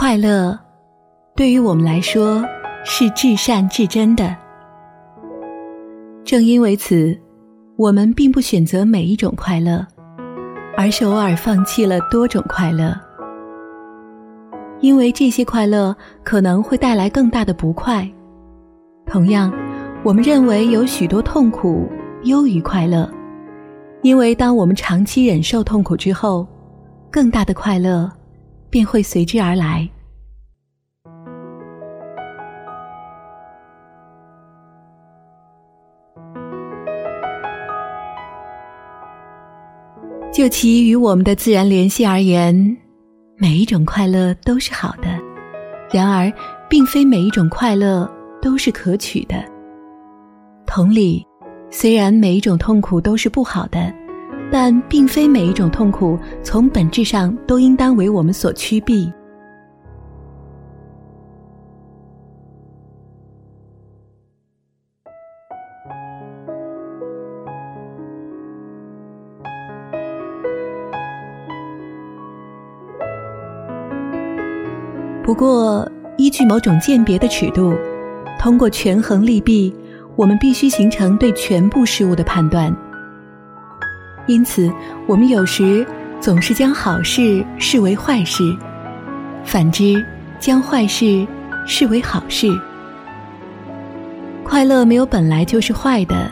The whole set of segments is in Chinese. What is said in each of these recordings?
快乐，对于我们来说是至善至真的。正因为此，我们并不选择每一种快乐，而是偶尔放弃了多种快乐，因为这些快乐可能会带来更大的不快。同样，我们认为有许多痛苦优于快乐，因为当我们长期忍受痛苦之后，更大的快乐便会随之而来。就其与我们的自然联系而言，每一种快乐都是好的。然而，并非每一种快乐都是可取的。同理，虽然每一种痛苦都是不好的，但并非每一种痛苦从本质上都应当为我们所驱避。不过，依据某种鉴别的尺度，通过权衡利弊，我们必须形成对全部事物的判断。因此，我们有时总是将好事视为坏事，反之，将坏事视为好事。快乐没有本来就是坏的，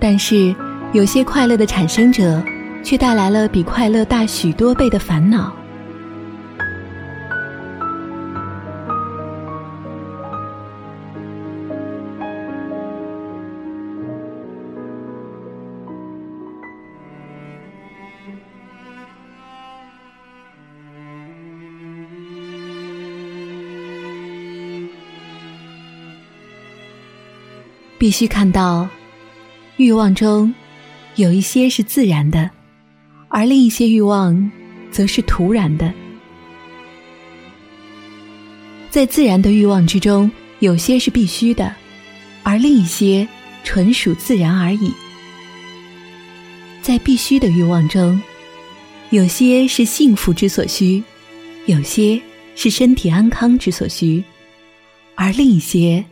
但是有些快乐的产生者，却带来了比快乐大许多倍的烦恼。必须看到，欲望中有一些是自然的，而另一些欲望则是突然的。在自然的欲望之中，有些是必须的，而另一些纯属自然而已。在必须的欲望中，有些是幸福之所需，有些是身体安康之所需，而另一些。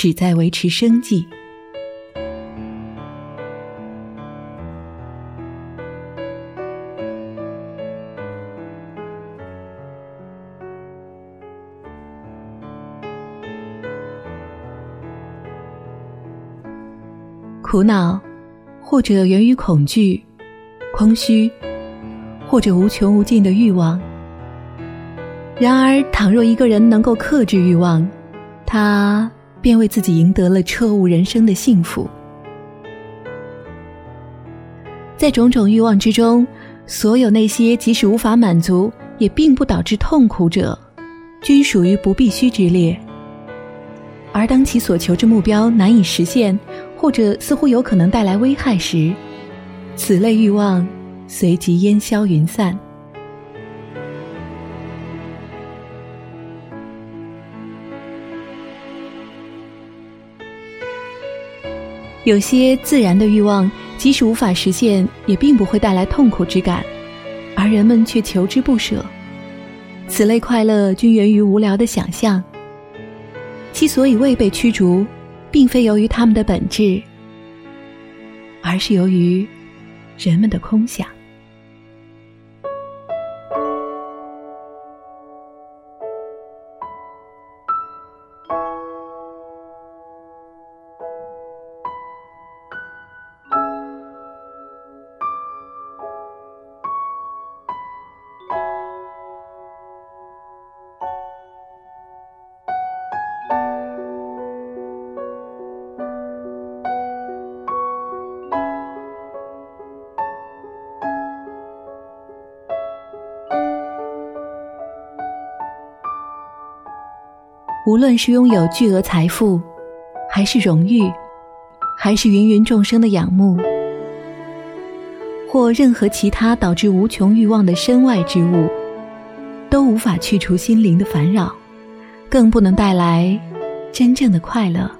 只在维持生计。苦恼，或者源于恐惧、空虚，或者无穷无尽的欲望。然而，倘若一个人能够克制欲望，他。便为自己赢得了彻悟人生的幸福。在种种欲望之中，所有那些即使无法满足，也并不导致痛苦者，均属于不必须之列。而当其所求之目标难以实现，或者似乎有可能带来危害时，此类欲望随即烟消云散。有些自然的欲望，即使无法实现，也并不会带来痛苦之感，而人们却求之不舍。此类快乐均源于无聊的想象，其所以未被驱逐，并非由于他们的本质，而是由于人们的空想。无论是拥有巨额财富，还是荣誉，还是芸芸众生的仰慕，或任何其他导致无穷欲望的身外之物，都无法去除心灵的烦扰，更不能带来真正的快乐。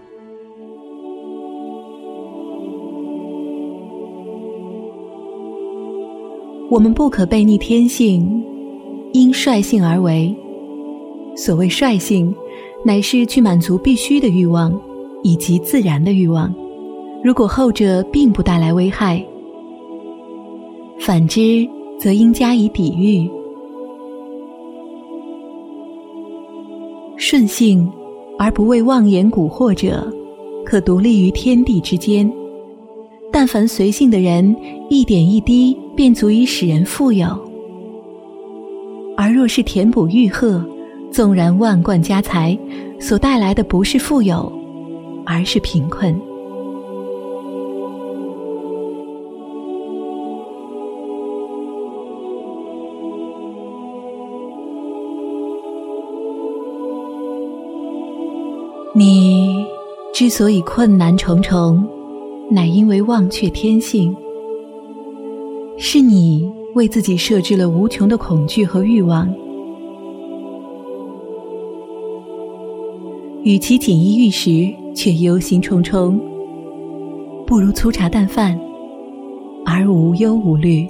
我们不可背逆天性，因率性而为。所谓率性，乃是去满足必须的欲望，以及自然的欲望。如果后者并不带来危害，反之则应加以抵御。顺性而不为妄言蛊惑者，可独立于天地之间。但凡随性的人，一点一滴便足以使人富有；而若是填补欲壑，纵然万贯家财，所带来的不是富有，而是贫困。你之所以困难重重，乃因为忘却天性。是你为自己设置了无穷的恐惧和欲望。与其锦衣玉食却忧心忡忡，不如粗茶淡饭而无忧无虑。